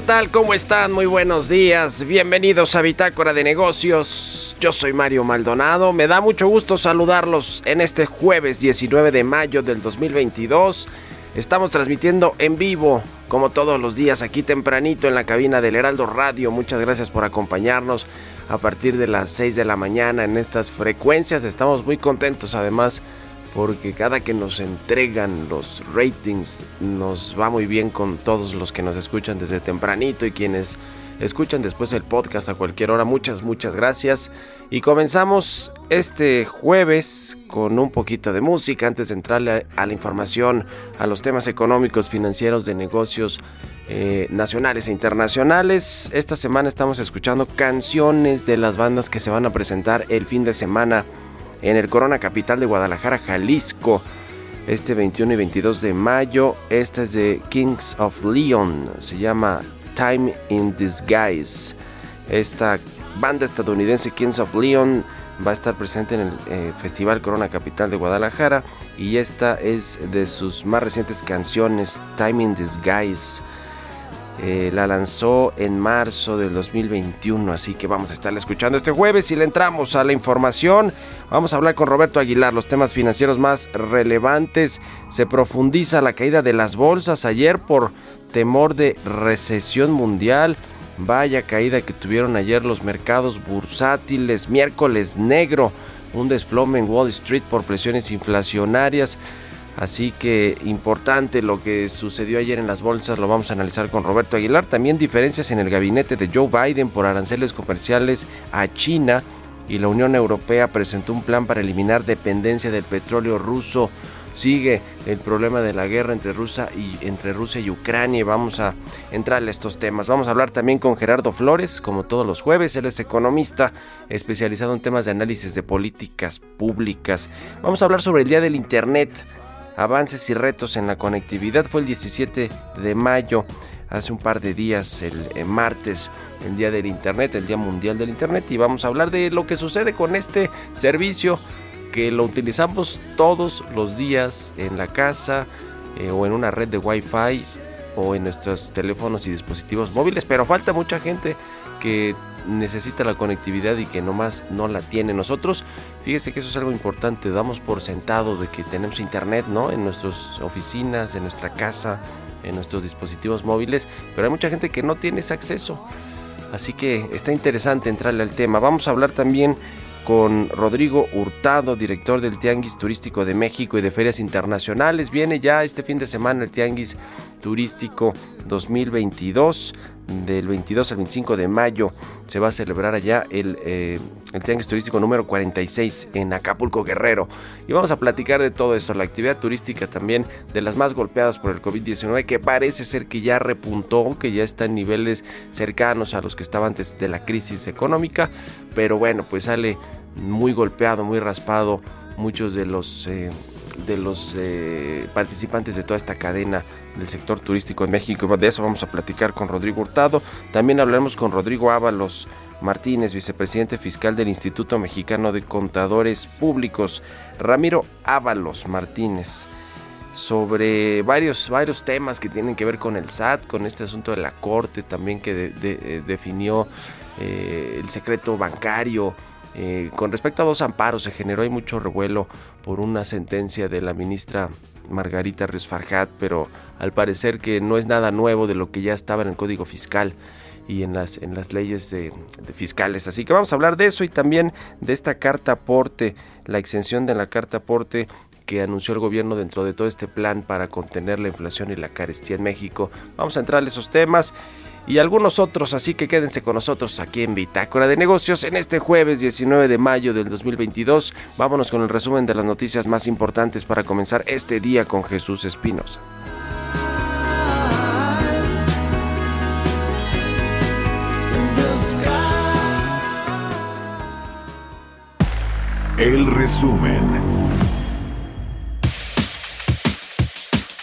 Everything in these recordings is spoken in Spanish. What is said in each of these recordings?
¿Qué tal? ¿Cómo están? Muy buenos días. Bienvenidos a Bitácora de Negocios. Yo soy Mario Maldonado. Me da mucho gusto saludarlos en este jueves 19 de mayo del 2022. Estamos transmitiendo en vivo, como todos los días, aquí tempranito en la cabina del Heraldo Radio. Muchas gracias por acompañarnos a partir de las 6 de la mañana en estas frecuencias. Estamos muy contentos además porque cada que nos entregan los ratings nos va muy bien con todos los que nos escuchan desde tempranito y quienes escuchan después el podcast a cualquier hora. Muchas, muchas gracias. Y comenzamos este jueves con un poquito de música antes de entrarle a la información, a los temas económicos, financieros, de negocios eh, nacionales e internacionales. Esta semana estamos escuchando canciones de las bandas que se van a presentar el fin de semana en el Corona Capital de Guadalajara, Jalisco, este 21 y 22 de mayo. Esta es de Kings of Leon, se llama Time in Disguise. Esta banda estadounidense Kings of Leon va a estar presente en el eh, Festival Corona Capital de Guadalajara y esta es de sus más recientes canciones, Time in Disguise. Eh, la lanzó en marzo del 2021, así que vamos a estarla escuchando este jueves y le entramos a la información. Vamos a hablar con Roberto Aguilar, los temas financieros más relevantes. Se profundiza la caída de las bolsas ayer por temor de recesión mundial. Vaya caída que tuvieron ayer los mercados bursátiles, miércoles negro, un desplome en Wall Street por presiones inflacionarias. Así que importante lo que sucedió ayer en las bolsas, lo vamos a analizar con Roberto Aguilar. También diferencias en el gabinete de Joe Biden por aranceles comerciales a China y la Unión Europea presentó un plan para eliminar dependencia del petróleo ruso. Sigue el problema de la guerra entre Rusia y entre Rusia y Ucrania. Vamos a entrar a estos temas. Vamos a hablar también con Gerardo Flores, como todos los jueves. Él es economista especializado en temas de análisis de políticas públicas. Vamos a hablar sobre el Día del Internet avances y retos en la conectividad. Fue el 17 de mayo, hace un par de días, el, eh, martes, el Día del Internet, el Día Mundial del Internet, y vamos a hablar de lo que sucede con este servicio que lo utilizamos todos los días en la casa eh, o en una red de Wi-Fi o en nuestros teléfonos y dispositivos móviles, pero falta mucha gente que necesita la conectividad y que nomás no la tiene. Nosotros, fíjese que eso es algo importante, damos por sentado de que tenemos internet, ¿no? En nuestras oficinas, en nuestra casa, en nuestros dispositivos móviles, pero hay mucha gente que no tiene ese acceso. Así que está interesante entrarle al tema. Vamos a hablar también con Rodrigo Hurtado, director del Tianguis Turístico de México y de Ferias Internacionales. Viene ya este fin de semana el Tianguis Turístico 2022. Del 22 al 25 de mayo se va a celebrar allá el, eh, el Tianguis Turístico número 46 en Acapulco Guerrero. Y vamos a platicar de todo esto, la actividad turística también de las más golpeadas por el COVID-19, que parece ser que ya repuntó, que ya está en niveles cercanos a los que estaban antes de la crisis económica. Pero bueno, pues sale muy golpeado, muy raspado muchos de los... Eh, de los eh, participantes de toda esta cadena del sector turístico en México. De eso vamos a platicar con Rodrigo Hurtado. También hablaremos con Rodrigo Ábalos Martínez, vicepresidente fiscal del Instituto Mexicano de Contadores Públicos. Ramiro Ábalos Martínez sobre varios, varios temas que tienen que ver con el SAT, con este asunto de la Corte también que eh, definió eh, el secreto bancario. Eh, con respecto a dos amparos se generó hay mucho revuelo por una sentencia de la ministra Margarita Ríos pero al parecer que no es nada nuevo de lo que ya estaba en el Código Fiscal y en las, en las leyes de, fiscales. Así que vamos a hablar de eso y también de esta carta aporte, la exención de la carta aporte que anunció el gobierno dentro de todo este plan para contener la inflación y la carestía en México. Vamos a entrar a esos temas y algunos otros, así que quédense con nosotros aquí en Bitácora de Negocios en este jueves 19 de mayo del 2022. Vámonos con el resumen de las noticias más importantes para comenzar este día con Jesús Espinosa. El resumen.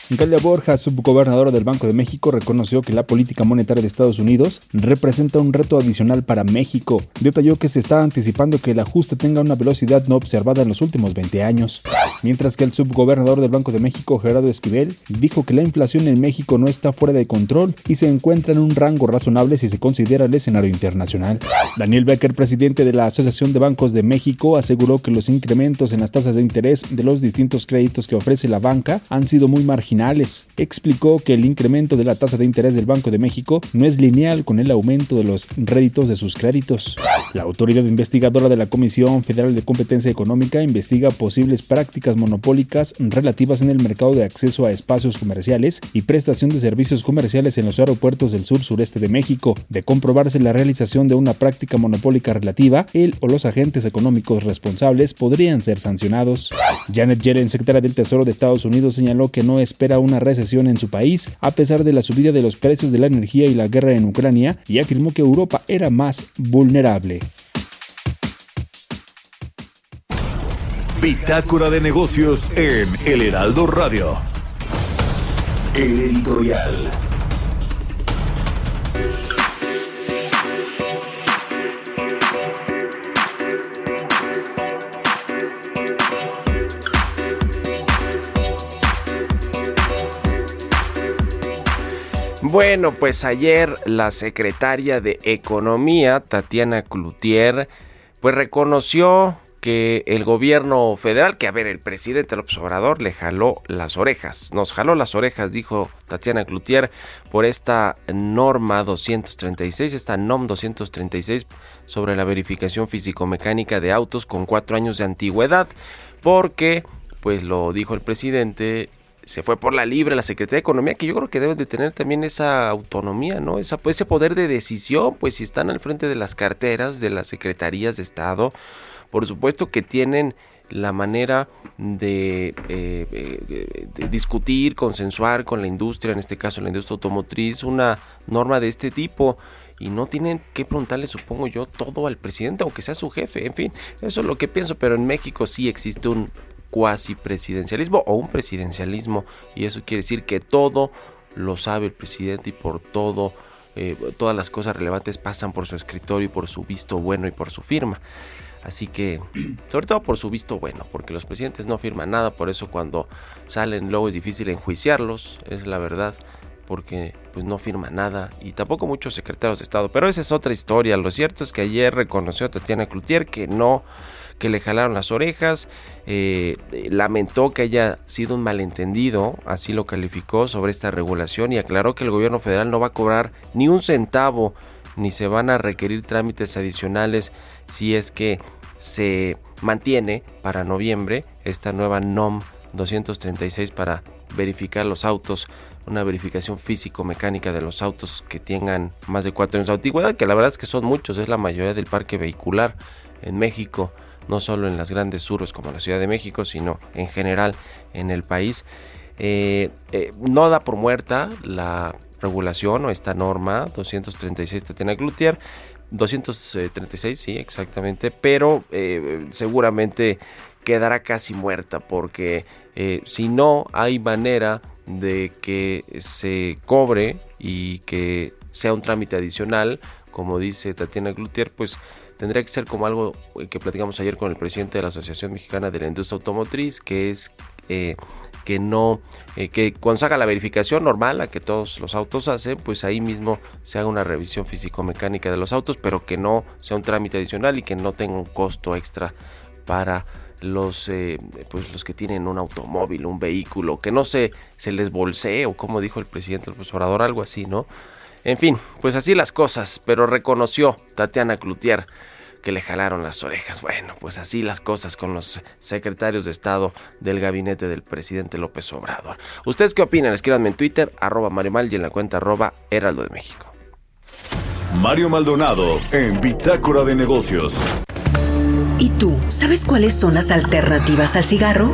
Galia Borja, subgobernadora del Banco de México, reconoció que la política monetaria de Estados Unidos representa un reto adicional para México. Detalló que se está anticipando que el ajuste tenga una velocidad no observada en los últimos 20 años. Mientras que el subgobernador del Banco de México, Gerardo Esquivel, dijo que la inflación en México no está fuera de control y se encuentra en un rango razonable si se considera el escenario internacional. Daniel Becker, presidente de la Asociación de Bancos de México, aseguró que los incrementos en las tasas de interés de los distintos créditos que ofrece la banca han sido muy marginales Explicó que el incremento de la tasa de interés del Banco de México no es lineal con el aumento de los réditos de sus créditos. La autoridad investigadora de la Comisión Federal de Competencia Económica investiga posibles prácticas monopólicas relativas en el mercado de acceso a espacios comerciales y prestación de servicios comerciales en los aeropuertos del sur sureste de México. De comprobarse la realización de una práctica monopólica relativa, él o los agentes económicos responsables podrían ser sancionados. Janet Yellen, secretaria del Tesoro de Estados Unidos, señaló que no espera una recesión en su país a pesar de la subida de los precios de la energía y la guerra en Ucrania y afirmó que Europa era más vulnerable. Bitácora de negocios en El Heraldo Radio. El editorial. Bueno, pues ayer la secretaria de Economía, Tatiana Cloutier, pues reconoció que el gobierno federal, que a ver, el presidente López Obrador le jaló las orejas, nos jaló las orejas, dijo Tatiana Cloutier, por esta norma 236, esta NOM 236 sobre la verificación físico-mecánica de autos con cuatro años de antigüedad, porque, pues lo dijo el presidente, se fue por la libre la Secretaría de Economía, que yo creo que deben de tener también esa autonomía, ¿no? Esa, ese poder de decisión, pues si están al frente de las carteras, de las secretarías de Estado, por supuesto que tienen la manera de, eh, eh, de, discutir, consensuar con la industria, en este caso la industria automotriz, una norma de este tipo. Y no tienen que preguntarle, supongo yo, todo al presidente, aunque sea su jefe. En fin, eso es lo que pienso. Pero en México sí existe un cuasi presidencialismo o un presidencialismo y eso quiere decir que todo lo sabe el presidente y por todo eh, todas las cosas relevantes pasan por su escritorio y por su visto bueno y por su firma así que sobre todo por su visto bueno porque los presidentes no firman nada por eso cuando salen luego es difícil enjuiciarlos es la verdad porque pues no firma nada y tampoco muchos secretarios de Estado. Pero esa es otra historia. Lo cierto es que ayer reconoció Tatiana Cloutier que no que le jalaron las orejas, eh, lamentó que haya sido un malentendido, así lo calificó sobre esta regulación y aclaró que el gobierno federal no va a cobrar ni un centavo ni se van a requerir trámites adicionales si es que se mantiene para noviembre esta nueva NOM 236 para verificar los autos, una verificación físico-mecánica de los autos que tengan más de cuatro años de antigüedad, que la verdad es que son muchos, es la mayoría del parque vehicular en México, no solo en las grandes urbes como la Ciudad de México, sino en general en el país. Eh, eh, no da por muerta la regulación o esta norma 236 Tatiana Glutier 236 sí exactamente pero eh, seguramente quedará casi muerta porque si no hay manera de que se cobre y que sea un trámite adicional, como dice Tatiana Glutier, pues tendría que ser como algo que platicamos ayer con el presidente de la Asociación Mexicana de la Industria Automotriz, que es eh, que no, eh, que cuando se haga la verificación normal, a que todos los autos hacen, pues ahí mismo se haga una revisión físico-mecánica de los autos, pero que no sea un trámite adicional y que no tenga un costo extra para los eh, pues los que tienen un automóvil, un vehículo, que no se, se les bolsee o como dijo el presidente del Orador, algo así, ¿no? En fin, pues así las cosas, pero reconoció Tatiana Cloutier que le jalaron las orejas. Bueno, pues así las cosas con los secretarios de Estado del gabinete del presidente López Obrador. ¿Ustedes qué opinan? Escríbanme en Twitter, arroba Mario Mal y en la cuenta arroba Heraldo de México. Mario Maldonado en Bitácora de Negocios. ¿Y tú sabes cuáles son las alternativas al cigarro?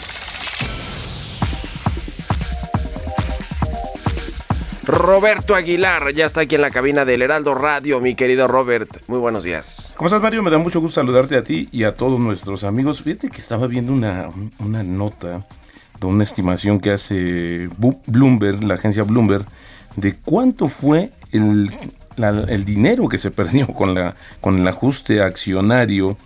Roberto Aguilar ya está aquí en la cabina del Heraldo Radio, mi querido Robert. Muy buenos días. ¿Cómo estás, Mario? Me da mucho gusto saludarte a ti y a todos nuestros amigos. Fíjate que estaba viendo una, una nota de una estimación que hace Bloomberg, la agencia Bloomberg, de cuánto fue el, el dinero que se perdió con, la, con el ajuste accionario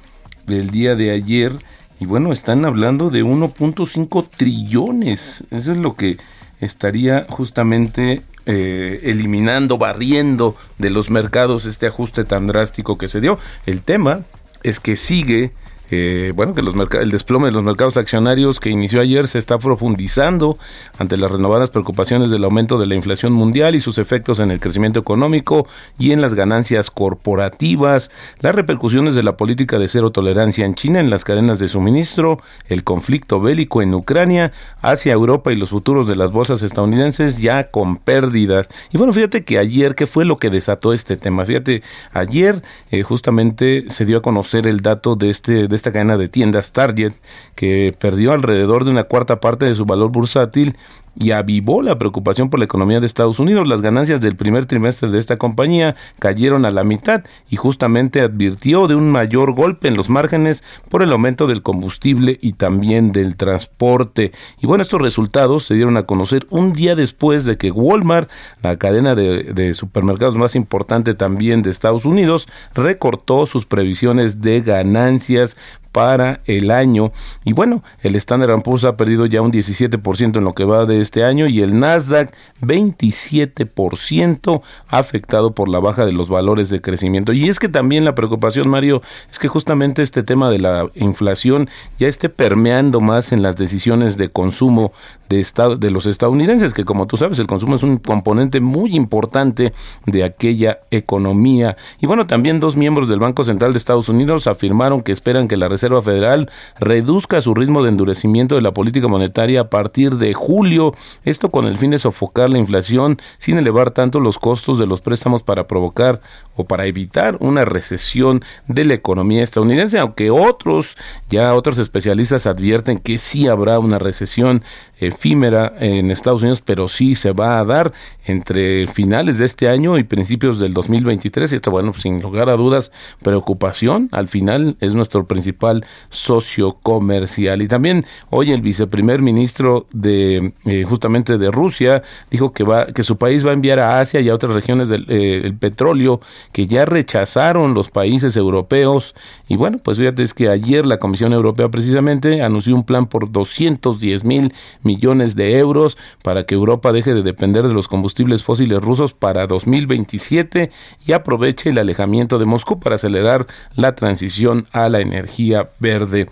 del día de ayer. Y bueno, están hablando de 1.5 trillones. Eso es lo que estaría justamente eh, eliminando, barriendo de los mercados este ajuste tan drástico que se dio. El tema es que sigue eh, bueno, que los el desplome de los mercados accionarios que inició ayer se está profundizando ante las renovadas preocupaciones del aumento de la inflación mundial y sus efectos en el crecimiento económico y en las ganancias corporativas, las repercusiones de la política de cero tolerancia en China en las cadenas de suministro, el conflicto bélico en Ucrania, hacia Europa y los futuros de las bolsas estadounidenses ya con pérdidas. Y bueno, fíjate que ayer, ¿qué fue lo que desató este tema? Fíjate, ayer eh, justamente se dio a conocer el dato de este esta cadena de tiendas Target, que perdió alrededor de una cuarta parte de su valor bursátil y avivó la preocupación por la economía de Estados Unidos. Las ganancias del primer trimestre de esta compañía cayeron a la mitad y justamente advirtió de un mayor golpe en los márgenes por el aumento del combustible y también del transporte. Y bueno, estos resultados se dieron a conocer un día después de que Walmart, la cadena de, de supermercados más importante también de Estados Unidos, recortó sus previsiones de ganancias para el año. Y bueno, el Standard Poor's ha perdido ya un 17% en lo que va de este año y el Nasdaq 27% afectado por la baja de los valores de crecimiento. Y es que también la preocupación, Mario, es que justamente este tema de la inflación ya esté permeando más en las decisiones de consumo de, estado, de los estadounidenses, que como tú sabes, el consumo es un componente muy importante de aquella economía. Y bueno, también dos miembros del Banco Central de Estados Unidos afirmaron que esperan que la Reserva Federal reduzca su ritmo de endurecimiento de la política monetaria a partir de julio, esto con el fin de sofocar la inflación sin elevar tanto los costos de los préstamos para provocar o para evitar una recesión de la economía estadounidense, aunque otros, ya otros especialistas advierten que sí habrá una recesión efímera en Estados Unidos, pero sí se va a dar entre finales de este año y principios del 2023. Y esto, bueno, sin lugar a dudas, preocupación. Al final es nuestro principal socio comercial. Y también hoy el viceprimer ministro de eh, justamente de Rusia dijo que va que su país va a enviar a Asia y a otras regiones del eh, el petróleo que ya rechazaron los países europeos. Y bueno, pues fíjate es que ayer la Comisión Europea precisamente anunció un plan por 210 mil millones de euros para que Europa deje de depender de los combustibles fósiles rusos para 2027 y aproveche el alejamiento de Moscú para acelerar la transición a la energía verde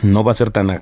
no va a ser tan a,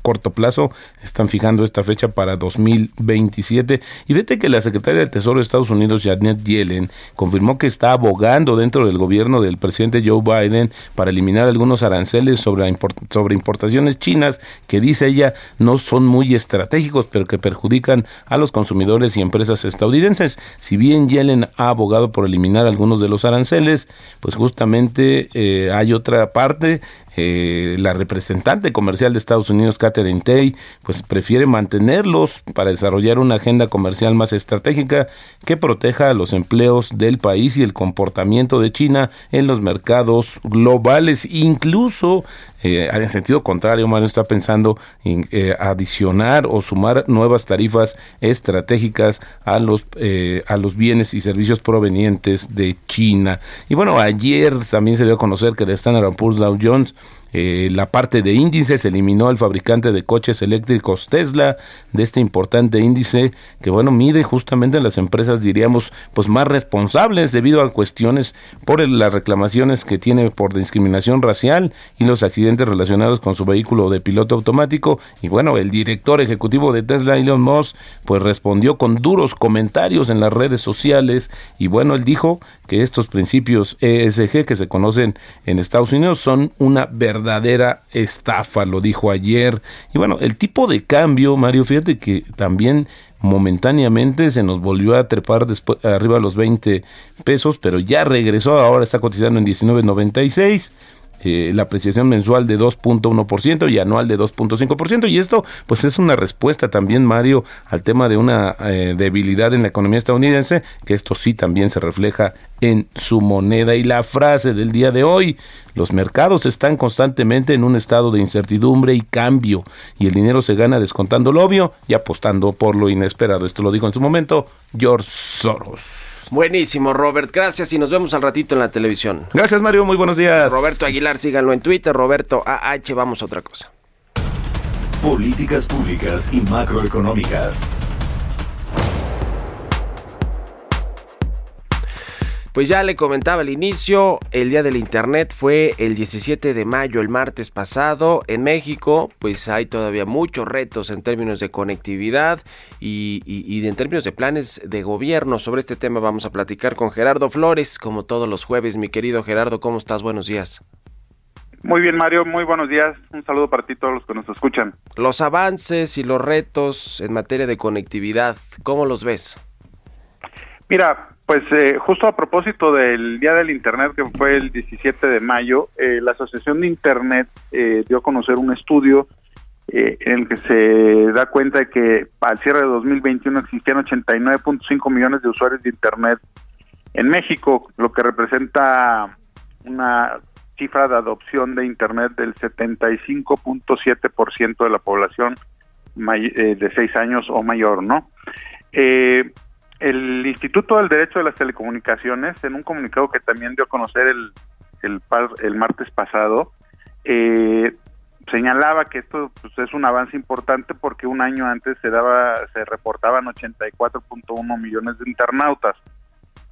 corto plazo, están fijando esta fecha para 2027. Y fíjate que la secretaria de Tesoro de Estados Unidos, Janet Yellen, confirmó que está abogando dentro del gobierno del presidente Joe Biden para eliminar algunos aranceles sobre, sobre importaciones chinas que dice ella no son muy estratégicos, pero que perjudican a los consumidores y empresas estadounidenses. Si bien Yellen ha abogado por eliminar algunos de los aranceles, pues justamente eh, hay otra parte eh, la representante comercial de Estados Unidos, Catherine Tay, pues prefiere mantenerlos para desarrollar una agenda comercial más estratégica que proteja los empleos del país y el comportamiento de China en los mercados globales. Incluso eh, en sentido contrario, Mario está pensando en eh, adicionar o sumar nuevas tarifas estratégicas a los, eh, a los bienes y servicios provenientes de China. Y bueno, ayer también se dio a conocer que el Standard Poor's Dow Jones eh, la parte de índices eliminó al fabricante de coches eléctricos Tesla de este importante índice que bueno mide justamente las empresas diríamos pues más responsables debido a cuestiones por las reclamaciones que tiene por discriminación racial y los accidentes relacionados con su vehículo de piloto automático. Y bueno el director ejecutivo de Tesla Elon Musk pues respondió con duros comentarios en las redes sociales y bueno él dijo que estos principios ESG que se conocen en Estados Unidos son una verdadera estafa, lo dijo ayer. Y bueno, el tipo de cambio, Mario, fíjate que también momentáneamente se nos volvió a trepar después, arriba a los 20 pesos, pero ya regresó, ahora está cotizando en 19.96 eh, la apreciación mensual de 2.1% y anual de 2.5%. Y esto, pues, es una respuesta también, Mario, al tema de una eh, debilidad en la economía estadounidense, que esto sí también se refleja en su moneda. Y la frase del día de hoy, los mercados están constantemente en un estado de incertidumbre y cambio, y el dinero se gana descontando lo obvio y apostando por lo inesperado. Esto lo dijo en su momento George Soros. Buenísimo, Robert. Gracias y nos vemos al ratito en la televisión. Gracias, Mario. Muy buenos días. Roberto Aguilar, síganlo en Twitter. Roberto AH, vamos a otra cosa. Políticas públicas y macroeconómicas. Pues ya le comentaba al inicio, el día del Internet fue el 17 de mayo, el martes pasado. En México, pues hay todavía muchos retos en términos de conectividad y, en términos de planes de gobierno. Sobre este tema vamos a platicar con Gerardo Flores, como todos los jueves. Mi querido Gerardo, ¿cómo estás? Buenos días. Muy bien, Mario, muy buenos días. Un saludo para ti todos los que nos escuchan. Los avances y los retos en materia de conectividad, ¿cómo los ves? Mira, pues eh, justo a propósito del Día del Internet, que fue el 17 de mayo, eh, la Asociación de Internet eh, dio a conocer un estudio en el que se da cuenta de que al cierre de 2021 existían 89.5 millones de usuarios de Internet en México, lo que representa una cifra de adopción de Internet del 75.7% de la población de 6 años o mayor, ¿no? Eh, el Instituto del Derecho de las Telecomunicaciones, en un comunicado que también dio a conocer el, el, el martes pasado, eh, señalaba que esto pues, es un avance importante porque un año antes se daba se reportaban 84.1 millones de internautas.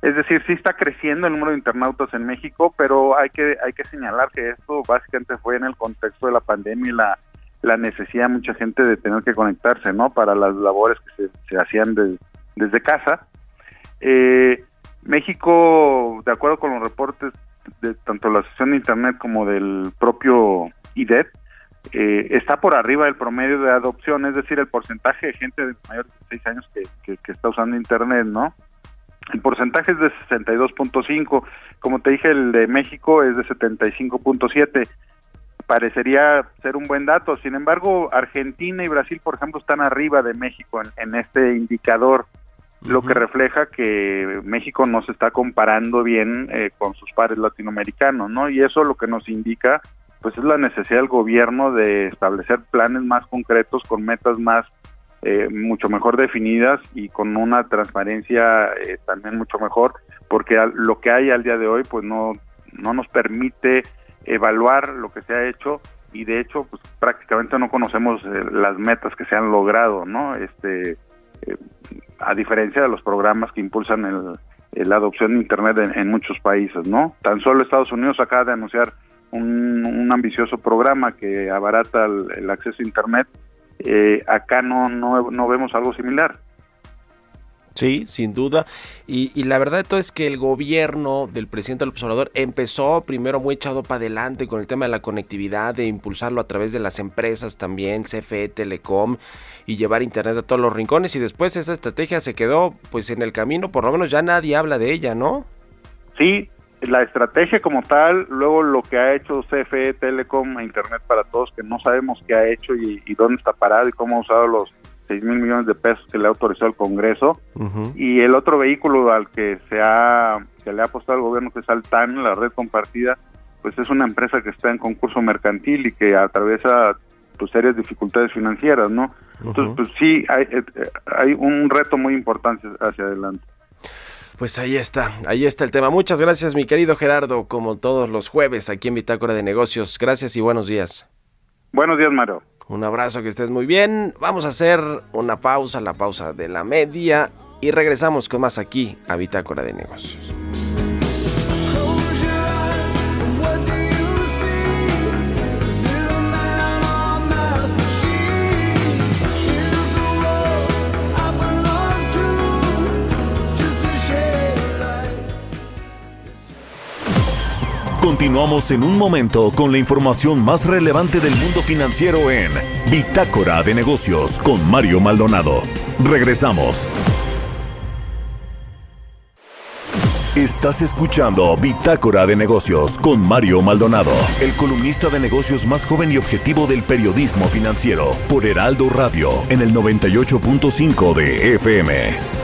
Es decir, sí está creciendo el número de internautas en México, pero hay que hay que señalar que esto básicamente fue en el contexto de la pandemia y la, la necesidad de mucha gente de tener que conectarse, ¿no? Para las labores que se, hacían desde casa. Eh, México, de acuerdo con los reportes de tanto la sesión de Internet como del propio IDET, eh, está por arriba del promedio de adopción, es decir, el porcentaje de gente de mayores de 6 años que, que, está usando Internet, ¿no? El porcentaje es de 62.5, como te dije, el de México es de 75.7. Parecería ser un buen dato, sin embargo, Argentina y Brasil, por ejemplo, están arriba de México en, este indicador, lo que refleja que México no se está comparando bien eh, con sus pares latinoamericanos, ¿no? Y eso lo que nos indica pues es la necesidad del gobierno de establecer planes más concretos con metas más eh, mucho mejor definidas y con una transparencia eh, también mucho mejor porque lo que hay al día de hoy pues no no nos permite evaluar lo que se ha hecho y de hecho pues prácticamente no conocemos eh, las metas que se han logrado no este a diferencia de los programas que impulsan el, la adopción de internet en, muchos países no tan solo Estados Unidos acaba de anunciar un, ambicioso programa que abarata el, acceso a Internet, eh, acá no, no, vemos algo similar. Sí, sin duda. Y, la verdad de todo es que el gobierno del presidente del observador empezó primero muy echado para adelante con el tema de la conectividad, de impulsarlo a través de las empresas también, CFE, Telecom, y llevar internet a todos los rincones. Y después esa estrategia se quedó pues en el camino, por lo menos ya nadie habla de ella, ¿no? Sí, la estrategia como tal, luego lo que ha hecho CFE, Telecom e Internet para Todos, que no sabemos qué ha hecho y, dónde está parado y cómo ha usado los 6 mil millones de pesos que le ha autorizado el Congreso. Y el otro vehículo al que se, ha, que le ha apostado el gobierno, que es Altan, la red compartida, pues es una empresa que está en concurso mercantil y que atraviesa pues serias dificultades financieras, ¿no? Entonces, pues sí, hay, eh, hay un reto muy importante hacia adelante. Pues ahí está, ahí está el tema. Muchas gracias, mi querido Gerardo, como todos los jueves aquí en Bitácora de Negocios. Gracias y buenos días. Buenos días, Mario. Un abrazo, que estés muy bien. Vamos a hacer una pausa, la pausa de la media, y regresamos con más aquí a Bitácora de Negocios. Continuamos en un momento con la información más relevante del mundo financiero en Bitácora de Negocios con Mario Maldonado. Regresamos. Estás escuchando Bitácora de Negocios con Mario Maldonado, el columnista de negocios más joven y objetivo del periodismo financiero, por Heraldo Radio, en el 98.5 de FM.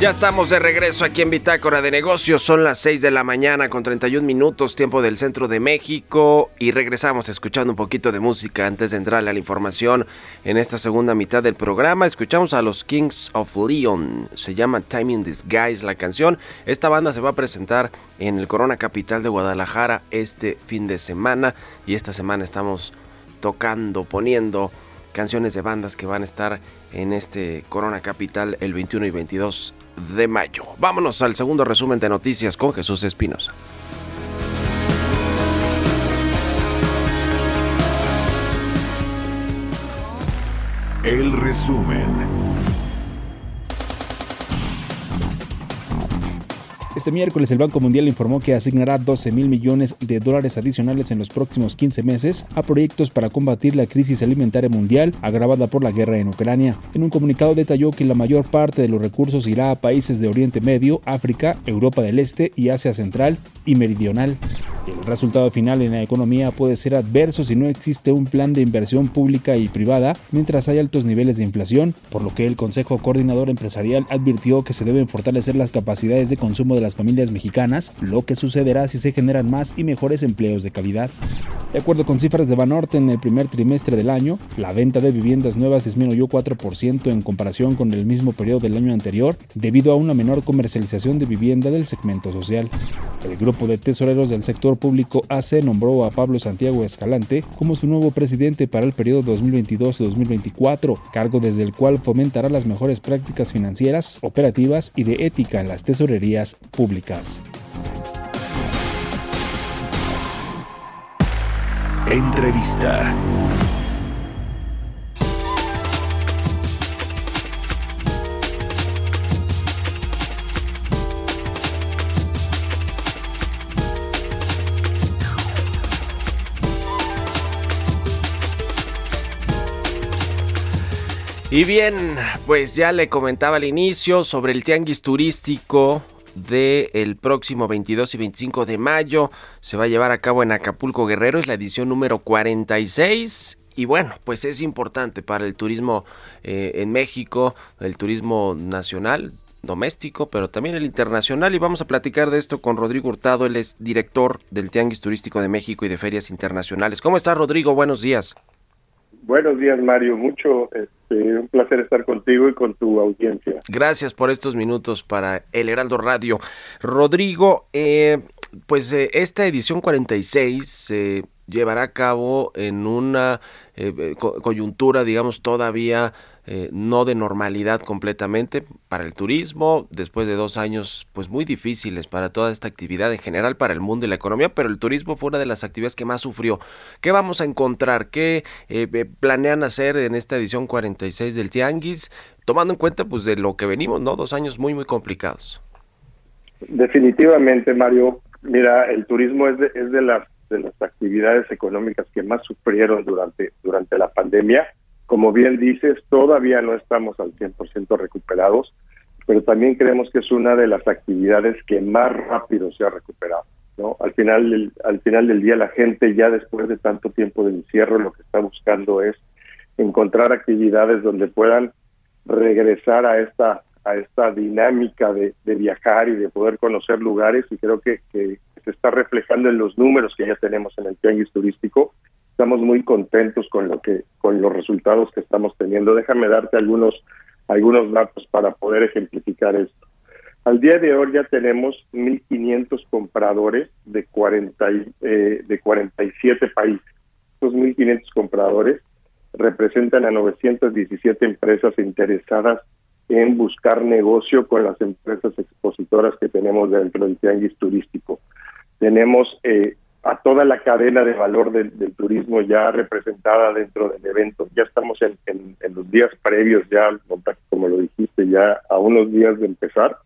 Ya estamos de regreso aquí en Bitácora de Negocios. Son las 6 de la mañana con 31 minutos, tiempo del centro de México. Y regresamos escuchando un poquito de música antes de entrar a la información en esta segunda mitad del programa. Escuchamos a los Kings of Leon. Se llama Time in Disguise la canción. Esta banda se va a presentar en el Corona Capital de Guadalajara este fin de semana. Y esta semana estamos tocando, poniendo canciones de bandas que van a estar en este Corona Capital el 21 y 22 de mayo. Vámonos al segundo resumen de noticias con Jesús Espinosa. El resumen. Este miércoles el Banco Mundial informó que asignará 12 mil millones de dólares adicionales en los próximos 15 meses a proyectos para combatir la crisis alimentaria mundial agravada por la guerra en Ucrania. En un comunicado detalló que la mayor parte de los recursos irá a países de Oriente Medio, África, Europa del Este y Asia Central y Meridional. El resultado final en la economía puede ser adverso si no existe un plan de inversión pública y privada mientras hay altos niveles de inflación, por lo que el Consejo Coordinador Empresarial advirtió que se deben fortalecer las capacidades de consumo de las familias mexicanas, lo que sucederá si se generan más y mejores empleos de calidad. De acuerdo con cifras de Banorte en el primer trimestre del año, la venta de viviendas nuevas disminuyó 4% en comparación con el mismo periodo del año anterior, debido a una menor comercialización de vivienda del segmento social. El grupo de tesoreros del sector público AC nombró a Pablo Santiago Escalante como su nuevo presidente para el periodo 2022-2024, cargo desde el cual fomentará las mejores prácticas financieras, operativas y de ética en las tesorerías públicas. Entrevista. Y bien, pues ya le comentaba al inicio sobre el tianguis turístico del próximo 22 y 25 de mayo. Se va a llevar a cabo en Acapulco Guerrero, es la edición número 46. Y bueno, pues es importante para el turismo eh, en México, el turismo nacional, doméstico, pero también el internacional. Y vamos a platicar de esto con Rodrigo Hurtado, él es director del Tianguis Turístico de México y de Ferias Internacionales. ¿Cómo está Rodrigo? Buenos días. Buenos días, Mario. Mucho, este, un placer estar contigo y con tu audiencia. Gracias por estos minutos para El Heraldo Radio. Rodrigo, eh, pues eh, esta edición 46 se llevará a cabo en una eh, co- coyuntura, digamos, todavía eh, no de normalidad completamente para el turismo, después de dos años pues muy difíciles para toda esta actividad en general, para el mundo y la economía, pero el turismo fue una de las actividades que más sufrió. ¿Qué vamos a encontrar? ¿Qué eh, eh, planean hacer en esta edición 46 del Tianguis? Tomando en cuenta pues de lo que venimos, ¿no? Dos años muy, muy complicados. Definitivamente, Mario. Mira, el turismo es de, es de las de las actividades económicas que más sufrieron durante durante la pandemia. Como bien dices, todavía no estamos al 100% recuperados, pero también creemos que es una de las actividades que más rápido se ha recuperado. ¿no? Al final del, al final del día la gente ya después de tanto tiempo de encierro lo que está buscando es encontrar actividades donde puedan regresar a esta a esta dinámica de, viajar y de poder conocer lugares y creo que, que se está reflejando en los números que ya tenemos en el tianguis turístico estamos muy contentos con lo que con los resultados que estamos teniendo déjame darte algunos algunos datos para poder ejemplificar esto al día de hoy ya tenemos 1.500 compradores de 40 y, eh, de 47 países. Estos 1.500 compradores representan a 917 empresas interesadas en buscar negocio con las empresas expositoras que tenemos dentro del tianguis turístico. Tenemos eh, a toda la cadena de valor del, turismo ya representada dentro del evento. Ya estamos en, los días previos, ya como lo dijiste, ya a unos días de empezar.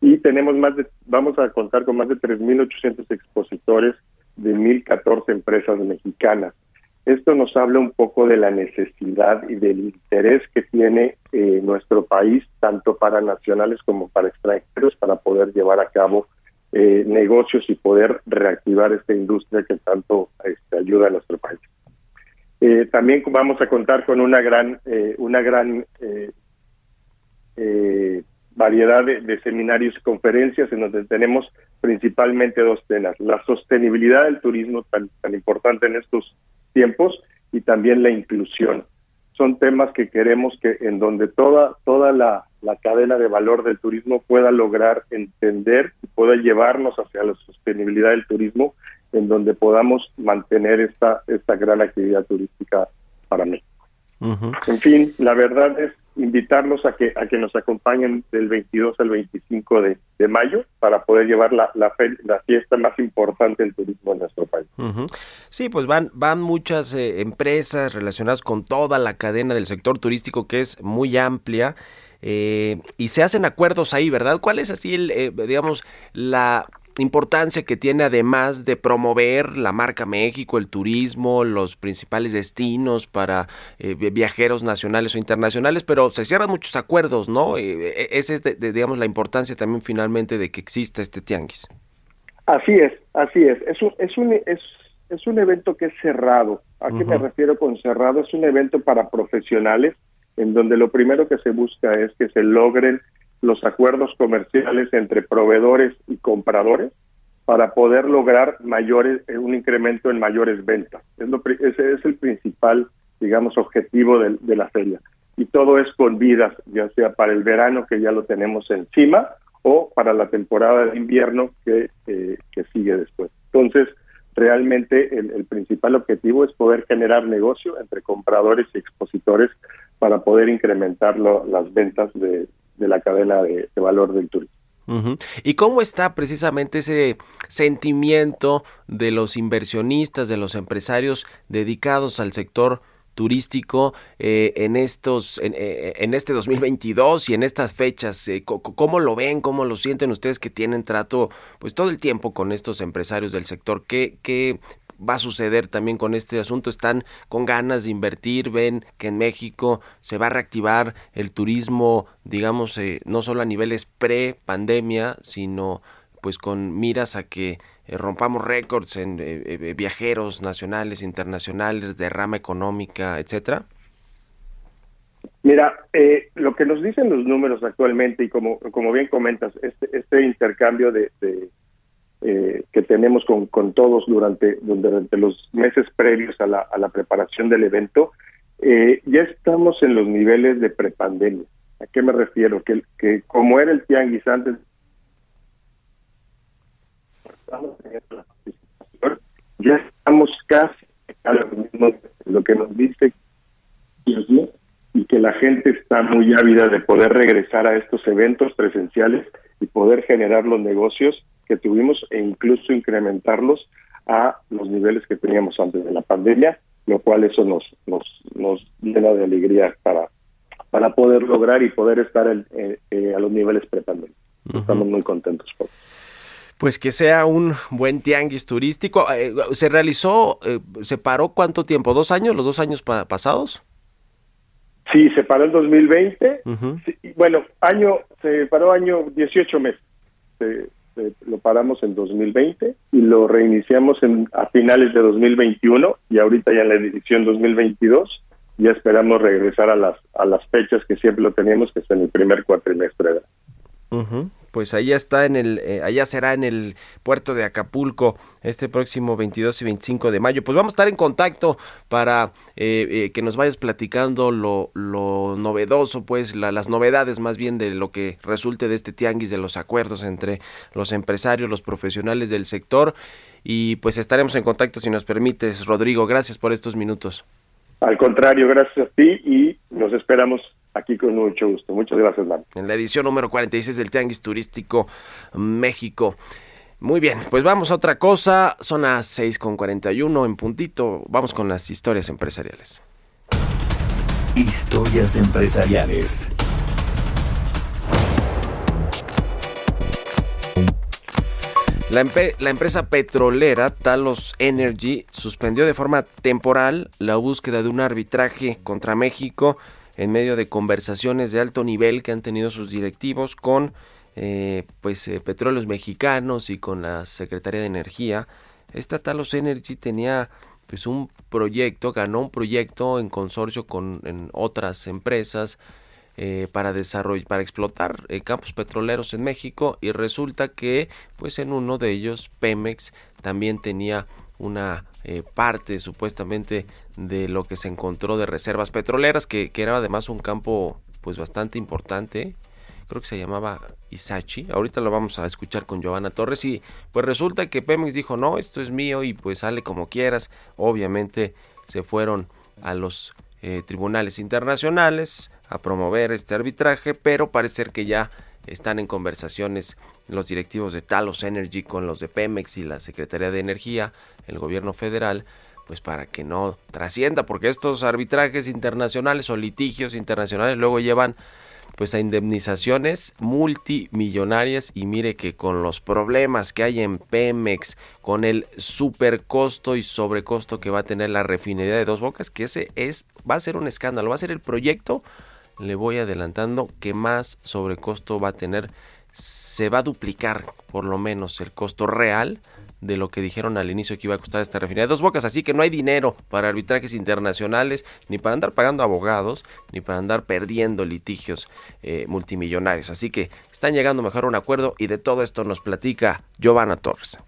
Y tenemos más de, vamos a contar con más de 3.800 expositores de 1.014 empresas mexicanas. Esto nos habla un poco de la necesidad y del interés que tiene eh, nuestro país, tanto para nacionales como para extranjeros, para poder llevar a cabo eh, negocios y poder reactivar esta industria que tanto este, ayuda a nuestro país. Eh, también vamos a contar con una gran, una gran variedad de, seminarios y conferencias en donde tenemos principalmente dos temas, la sostenibilidad del turismo tan importante en estos tiempos y también la inclusión. Son temas que queremos que en donde toda, toda la, cadena de valor del turismo pueda lograr entender y pueda llevarnos hacia la sostenibilidad del turismo, en donde podamos mantener esta, esta gran actividad turística para México. En fin, la verdad es invitarlos a que a que nos acompañen del 22 al 25 de, mayo para poder llevar la, la, fiesta más importante del turismo en nuestro país. Sí, pues van van muchas eh, empresas relacionadas con toda la cadena del sector turístico que es muy amplia. Eh, y se hacen acuerdos ahí, ¿verdad? ¿Cuál es así, el, eh, digamos, la importancia que tiene además de promover la marca México, el turismo, los principales destinos para eh, viajeros nacionales o internacionales, pero se cierran muchos acuerdos, ¿no? Eh, eh, esa es, digamos, la importancia también finalmente de que exista este tianguis. Así es, así es. Es un, es un, es, es un evento que es cerrado. ¿A qué me refiero con cerrado? Es un evento para profesionales en donde lo primero que se busca es que se logren los acuerdos comerciales entre proveedores y compradores para poder lograr mayores eh, un incremento en mayores ventas. Es lo, ese es el principal, digamos, objetivo de, de, la feria. Y todo es con vidas, ya sea para el verano, que ya lo tenemos encima, o para la temporada de invierno que, eh, que sigue después. Entonces, realmente el, el, principal objetivo es poder generar negocio entre compradores y expositores para poder incrementar las ventas de, de la cadena de, valor del turismo. ¿Y cómo está precisamente ese sentimiento de los inversionistas, de los empresarios dedicados al sector turístico eh, en estos en, eh, en, este 2022 y en estas fechas eh, cómo lo ven cómo lo sienten ustedes que tienen trato pues todo el tiempo con estos empresarios del sector qué qué va a suceder también con este asunto? ¿Están con ganas de invertir? ¿Ven que en México se va a reactivar el turismo, digamos, eh, no solo a niveles pre-pandemia, sino pues con miras a que eh, rompamos récords en eh, viajeros nacionales, internacionales, de rama económica, etcétera? Mira, lo que nos dicen los números actualmente y como, como bien comentas, este, este intercambio de, eh, que tenemos con, con todos durante, durante los meses previos a la, a la preparación del evento, eh, ya estamos en los niveles de prepandemia. ¿A qué me refiero? Que, que como era el tianguis antes, ya estamos casi a lo mismo, lo que nos dice y que la gente está muy ávida de poder regresar a estos eventos presenciales y poder generar los negocios que tuvimos e incluso incrementarlos a los niveles que teníamos antes de la pandemia, lo cual eso nos nos, nos llena de alegría para para poder lograr y poder estar eh, eh, a los niveles prepandémicos. Estamos muy contentos por pues que sea un buen tianguis turístico. Eh, ¿Se realizó, se paró cuánto tiempo? ¿Dos años? ¿Los dos años pasados? Sí, se paró en 2020. bueno, año, se paró año 18 meses. Se, lo paramos en 2020 y lo reiniciamos en, a finales de 2021 y ahorita ya en la edición 2022 ya esperamos regresar a las a las fechas que siempre lo teníamos que es en el primer cuatrimestre. Uh pues allá está en el, eh, allá será en el puerto de Acapulco este próximo 22 y 25 de mayo. Pues vamos a estar en contacto para eh, eh, que nos vayas platicando lo, lo novedoso, pues las novedades más bien de lo que resulte de este tianguis, de los acuerdos entre los empresarios, los profesionales del sector y pues estaremos en contacto si nos permites, Rodrigo. Gracias por estos minutos. Al contrario, gracias a ti y nos esperamos Aquí con mucho gusto. Muchas gracias, Mario. En la edición número 46 del Tianguis Turístico México. Muy bien, pues vamos a otra cosa. Son las 6 con 41 en puntito. Vamos con las historias empresariales. Historias empresariales. La, empresa petrolera Talos Energy suspendió de forma temporal la búsqueda de un arbitraje contra México en medio de conversaciones de alto nivel que han tenido sus directivos con eh, pues eh, petróleos mexicanos y con la Secretaría de Energía. Esta Talos Energy tenía pues un proyecto, ganó un proyecto en consorcio con otras empresas eh, para desarrollar, para explotar eh, campos petroleros en México y resulta que pues en uno de ellos Pemex también tenía una eh, parte supuestamente de lo que se encontró de reservas petroleras que, era además un campo pues bastante importante. Creo que se llamaba Isachi. Ahorita lo vamos a escuchar con Giovanna Torres. Y pues resulta que Pemex dijo no esto es mío y pues sale como quieras. Obviamente se fueron a los tribunales internacionales a promover este arbitraje, pero parece que ya están en conversaciones los directivos de Talos Energy con los de Pemex y la Secretaría de Energía, el gobierno federal, pues para que no trascienda, porque estos arbitrajes internacionales o litigios internacionales luego llevan pues a indemnizaciones multimillonarias y mire que con los problemas que hay en Pemex, con el supercosto y sobrecosto que va a tener la refinería de Dos Bocas, que ese es va a ser un escándalo, va a ser el proyecto le voy adelantando que más sobrecosto va a tener. Se va a duplicar por lo menos el costo real de lo que dijeron al inicio que iba a costar esta refinería de dos bocas. Así que no hay dinero para arbitrajes internacionales, ni para andar pagando abogados, ni para andar perdiendo litigios eh, multimillonarios. Así que están llegando mejor a un acuerdo y de todo esto nos platica Giovanna Torres.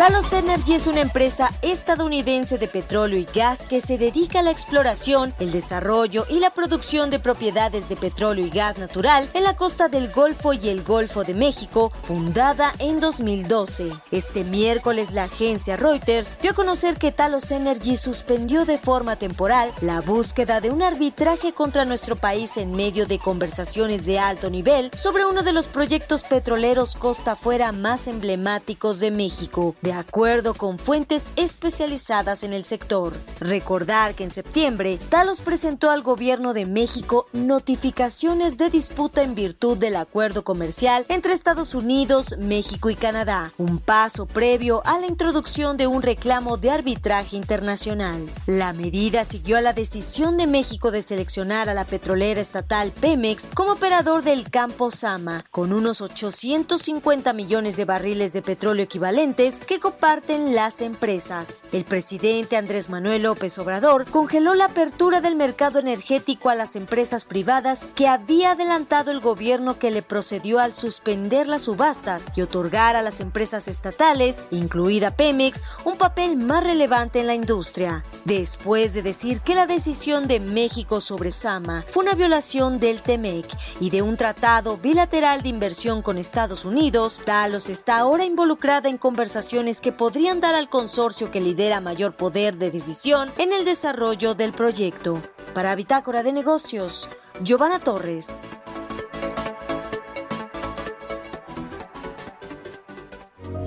Talos Energy es una empresa estadounidense de petróleo y gas que se dedica a la exploración, el desarrollo y la producción de propiedades de petróleo y gas natural en la costa del Golfo y el Golfo de México, fundada en 2012. Este miércoles la agencia Reuters dio a conocer que Talos Energy suspendió de forma temporal la búsqueda de un arbitraje contra nuestro país en medio de conversaciones de alto nivel sobre uno de los proyectos petroleros costa afuera más emblemáticos de México acuerdo con fuentes especializadas en el sector. Recordar que en septiembre, Talos presentó al gobierno de México notificaciones de disputa en virtud del acuerdo comercial entre Estados Unidos, México y Canadá, un paso previo a la introducción de un reclamo de arbitraje internacional. La medida siguió a la decisión de México de seleccionar a la petrolera estatal Pemex como operador del campo Sama, con unos 850 millones de barriles de petróleo equivalentes que comparten las empresas. El presidente Andrés Manuel López Obrador congeló la apertura del mercado energético a las empresas privadas que había adelantado el gobierno que le procedió al suspender las subastas y otorgar a las empresas estatales, incluida Pemex, un papel más relevante en la industria. Después de decir que la decisión de México sobre Sama fue una violación del TEMEC y de un tratado bilateral de inversión con Estados Unidos, Talos está ahora involucrada en conversaciones que podrían dar al consorcio que lidera mayor poder de decisión en el desarrollo del proyecto. Para Bitácora de Negocios, Giovanna Torres.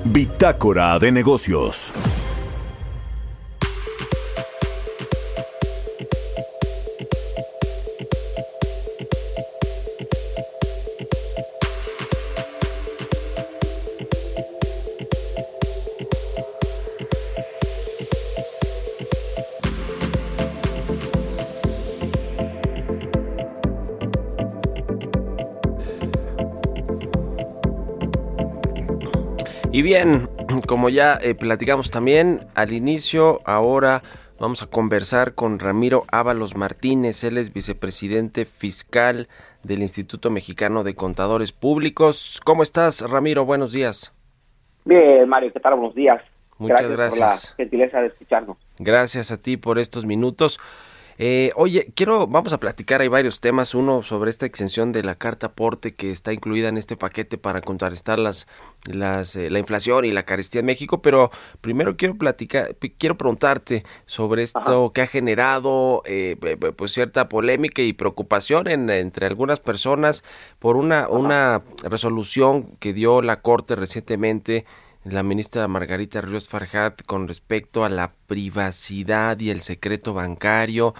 Bitácora de Negocios. Y bien, como ya eh, platicamos también al inicio, ahora vamos a conversar con Ramiro Ábalos Martínez, él es vicepresidente fiscal del Instituto Mexicano de Contadores Públicos. ¿Cómo estás, Ramiro? Buenos días. Bien, Mario, ¿qué tal? Buenos días. Muchas gracias, por la gentileza de escucharnos. Gracias a ti por estos minutos. Eh, oye, quiero, vamos a platicar, hay varios temas, uno sobre esta exención de la carta aporte que está incluida en este paquete para contrarrestar las, las, eh, la inflación y la carestía en México, pero primero quiero platicar, quiero preguntarte sobre esto que ha generado eh, pues cierta polémica y preocupación en, entre algunas personas por una, una resolución que dio la Corte recientemente la ministra Margarita Ríos Farjat con respecto a la privacidad y el secreto bancario.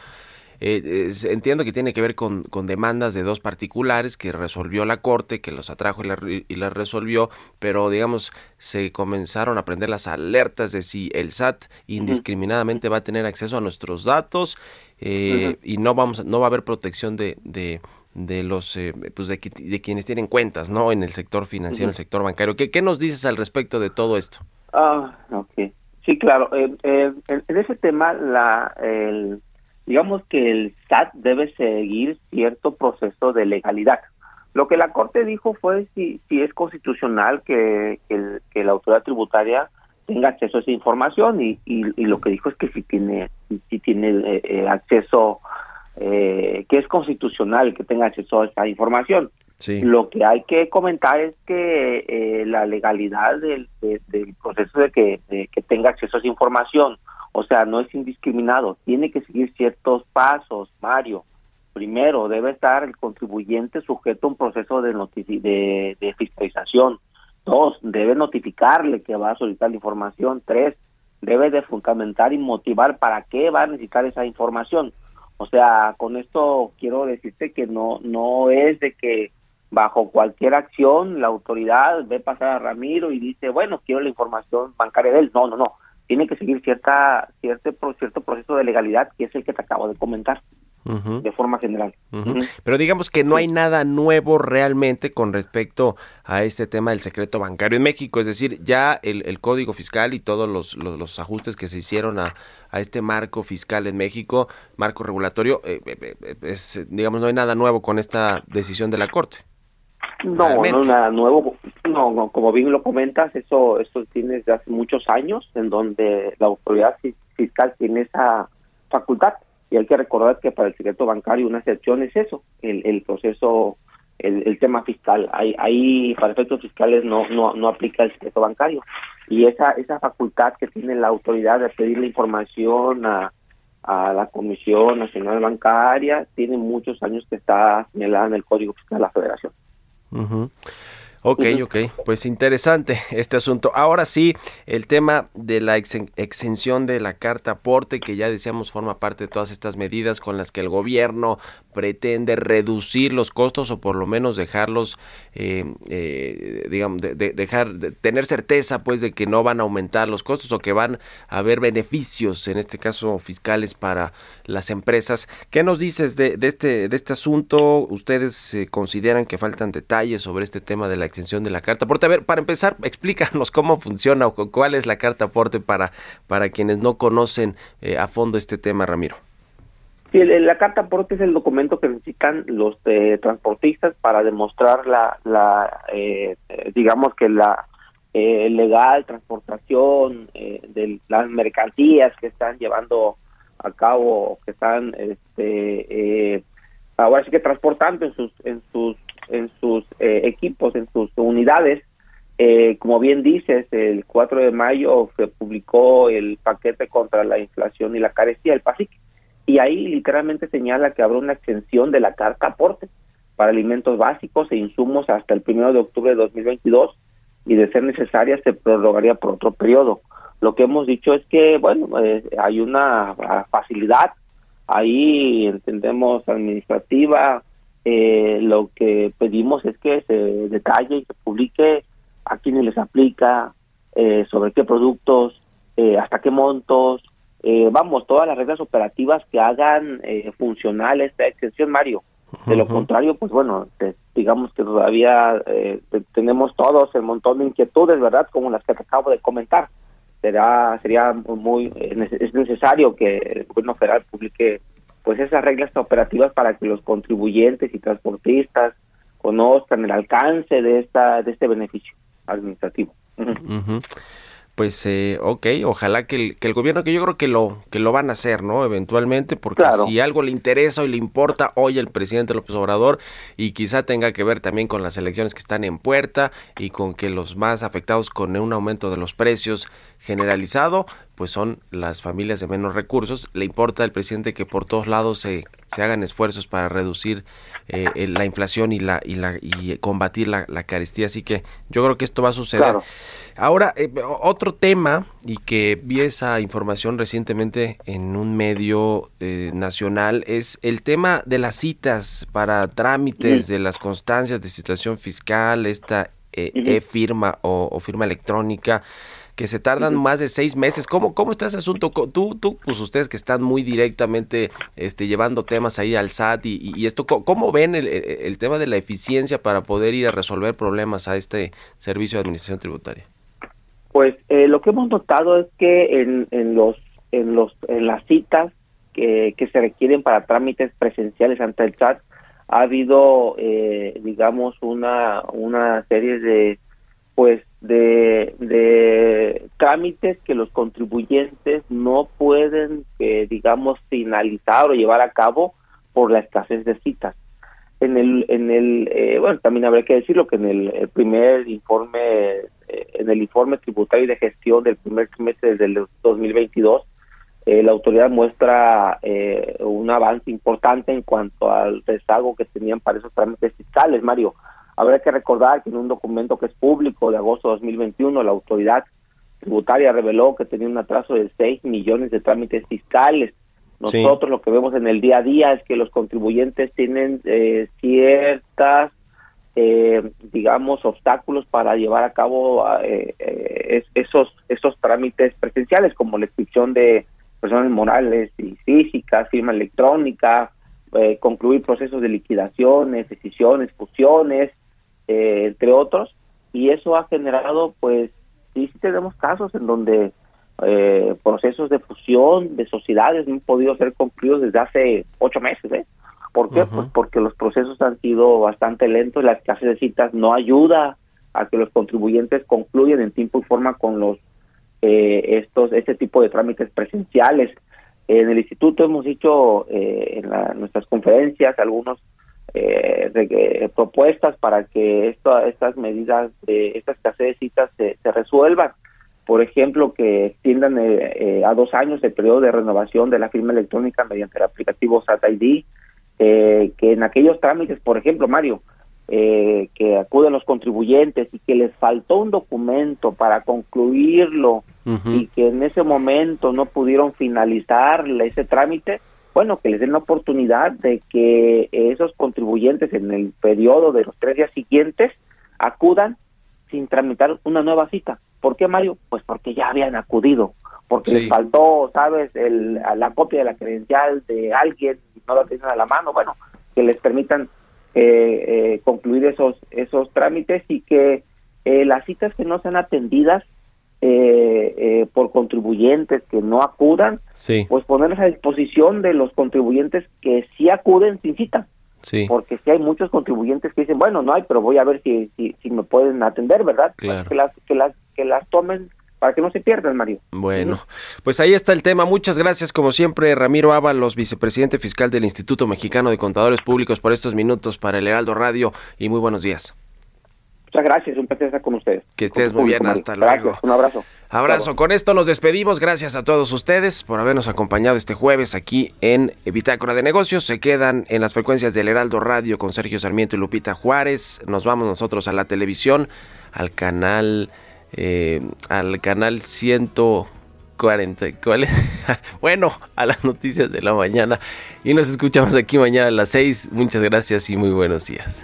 Eh, entiendo que tiene que ver con, demandas de dos particulares que resolvió la Corte, que los atrajo y, las resolvió, pero digamos, se comenzaron a prender las alertas de si el SAT indiscriminadamente va a tener acceso a nuestros datos eh, y no, vamos, no va a haber protección de, de los eh, pues de, quienes tienen cuentas no en el sector financiero en el sector bancario. ¿Qué, nos dices al respecto de todo esto ah ok. Sí claro. Eh, eh, en, ese tema la el, digamos que el SAT debe seguir cierto proceso de legalidad. Lo que la corte dijo fue si si es constitucional que, que, la autoridad tributaria tenga acceso a esa información y, y, lo que dijo es que si tiene si tiene acceso eh, que es constitucional que tenga acceso a esta información. Lo que hay que comentar es que eh, la legalidad del, proceso de que, que tenga acceso a esa información, o sea, no es indiscriminado, tiene que seguir ciertos pasos, Mario. Primero, debe estar el contribuyente sujeto a un proceso de, de, de fiscalización. Dos, debe notificarle que va a solicitar la información. Tres, debe de fundamentar y motivar para qué va a necesitar esa información. O sea, con esto quiero decirte que no no es de que bajo cualquier acción la autoridad ve pasar a Ramiro y dice, bueno, quiero la información bancaria de él. No, no, no. Tiene que seguir cierta cierto, cierto proceso de legalidad que es el que te acabo de comentar de forma general. Pero digamos que no hay nada nuevo realmente con respecto a este tema del secreto bancario en México, es decir, ya el, código fiscal y todos los, los, ajustes que se hicieron a, a, este marco fiscal en México, marco regulatorio, eh, eh, eh, es, digamos, no hay nada nuevo con esta decisión de la Corte. No, no no nada nuevo. No, como bien lo comentas, eso eso tiene desde hace muchos años, en donde la autoridad fiscal tiene esa facultad y hay que recordar que para el secreto bancario una excepción es eso, el, el proceso, el, tema fiscal. Ahí, para efectos fiscales no, aplica el secreto bancario. Y esa, esa facultad que tiene la autoridad de pedir la información a, a la Comisión Nacional Bancaria tiene muchos años que está señalada en el Código Fiscal de la Federación. Ok, ok, pues interesante este asunto. Ahora sí, el tema de la exención de la carta aporte, que ya decíamos forma parte de todas estas medidas con las que el gobierno pretende reducir los costos o por lo menos dejarlos, eh, eh, digamos, de, dejar, de tener certeza pues de que no van a aumentar los costos o que van a haber beneficios, en este caso fiscales para las empresas. ¿Qué nos dices de, de este, de este asunto? ¿Ustedes eh, consideran que faltan detalles sobre este tema de la extensión de la carta aporte. A ver, para empezar, explícanos cómo funciona o cuál es la carta aporte para, para quienes no conocen eh, a fondo este tema, Ramiro. Sí, la carta aporte es el documento que necesitan los eh, transportistas para demostrar la, la eh, digamos que la legal transportación de las mercancías que están llevando a cabo, que están, este, ahora sí que transportando en sus en sus en sus eh, equipos, en sus unidades. Eh, como bien dices, el 4 de mayo se publicó el paquete contra la inflación y la carestía, el PASIC, y ahí literalmente señala que habrá una extensión de la carta aporte para alimentos básicos e insumos hasta el 1 de octubre de 2022 y de ser necesaria se prorrogaría por otro periodo. Lo que hemos dicho es que, bueno, eh, hay una facilidad ahí, entendemos, administrativa, eh, lo que pedimos es que se detalle y se publique a quienes les aplica, eh, sobre qué productos, eh, hasta qué montos, eh, vamos, todas las reglas operativas que hagan funcional esta extensión, Mario. De lo contrario, pues bueno, digamos que todavía tenemos todos el montón de inquietudes, ¿verdad? Como las que te acabo de comentar. Será, sería muy, es necesario que el gobierno federal publique pues esas reglas operativas para que los contribuyentes y transportistas conozcan el alcance de esta de este beneficio administrativo. pues eh, ok, ojalá que el, que el, gobierno, que yo creo que lo, que lo van a hacer, ¿no? Eventualmente, porque si algo le interesa o le importa hoy el presidente López Obrador y quizá tenga que ver también con las elecciones que están en puerta y con que los más afectados con un aumento de los precios generalizado, pues son las familias de menos recursos. Le importa al presidente que por todos lados se, se hagan esfuerzos para reducir eh, la inflación y la y la y combatir la, la, carestía. Así que yo creo que esto va a suceder. Ahora, eh, otro tema, y que vi esa información recientemente en un medio eh, nacional, es el tema de las citas para trámites de las constancias de situación fiscal, esta e-firma o firma electrónica que se tardan más de seis meses. ¿Cómo, cómo está ese asunto? Tú, tú, pues ustedes que están muy directamente este, llevando temas ahí al SAT y, esto, ¿cómo ven el, el, tema de la eficiencia para poder ir a resolver problemas a este servicio de administración tributaria? Pues eh, lo que hemos notado es que en, en los en los en las citas que, que se requieren para trámites presenciales ante el SAT ha habido eh, digamos una una serie de pues de, de trámites que los contribuyentes no pueden, eh, digamos, finalizar o llevar a cabo por la escasez de citas. En el, en el eh, bueno, también habría que decirlo que en el, primer informe, eh, en el informe tributario de gestión del primer trimestre del 2022, la autoridad muestra un avance importante en cuanto al rezago que tenían para esos trámites fiscales, Mario Habrá que recordar que en un documento que es público de agosto de 2021, la autoridad tributaria reveló que tenía un atraso de 6 millones de trámites fiscales. Nosotros lo que vemos en el día a día es que los contribuyentes tienen eh, ciertas, eh, digamos, obstáculos para llevar a cabo eh, esos, esos trámites presenciales, como la inscripción de personas morales y físicas, firma electrónica, concluir procesos de liquidaciones, decisiones, fusiones, eh, entre otros, y eso ha generado, pues, sí, sí tenemos casos en donde eh, procesos de fusión de sociedades no han podido ser concluidos desde hace ocho meses, ¿eh? ¿Por qué? Pues porque los procesos han sido bastante lentos, la escasez de citas no ayuda a que los contribuyentes concluyan en tiempo y forma con los eh, estos este tipo de trámites presenciales. En el instituto hemos dicho eh, en nuestras conferencias algunos eh, propuestas para que esto, estas medidas, de estas escasez de citas se, resuelvan. Por ejemplo, que extiendan eh, eh, a dos años el periodo de renovación de la firma electrónica mediante el aplicativo SAT ID, eh, que en aquellos trámites, por ejemplo, Mario, que acuden los contribuyentes y que les faltó un documento para concluirlo y que en ese momento no pudieron finalizar ese trámite, bueno, que les den la oportunidad de que esos contribuyentes en el periodo de los tres días siguientes acudan sin tramitar una nueva cita. ¿Por qué, Mario? Pues porque ya habían acudido, porque les faltó, ¿sabes?, el, la copia de la credencial de alguien y no la tienen a la mano. Bueno, que les permitan eh, eh, concluir esos, esos trámites y que eh, las citas que no sean atendidas eh, eh, por contribuyentes que no acudan, pues ponerlas a disposición de los contribuyentes que sí acuden sin cita. Sí. Porque si hay muchos contribuyentes que dicen, bueno, no hay, pero voy a ver si, si, me pueden atender, ¿verdad? Que, las, que, las, que las tomen para que no se pierdan, Mario. Bueno, pues ahí está el tema. Muchas gracias, como siempre, Ramiro Ábalos, vicepresidente fiscal del Instituto Mexicano de Contadores Públicos, por estos minutos para el Heraldo Radio y muy buenos días. Muchas gracias, un placer estar con ustedes. Que estés muy bien, hasta luego. un abrazo. Abrazo, con esto nos despedimos, gracias a todos ustedes por habernos acompañado este jueves aquí en Bitácora de Negocios, se quedan en las frecuencias del Heraldo Radio con Sergio Sarmiento y Lupita Juárez, nos vamos nosotros a la televisión, al canal, eh, al canal 140, ¿cuál es? bueno, a las noticias de la mañana y nos escuchamos aquí mañana a las 6, muchas gracias y muy buenos días.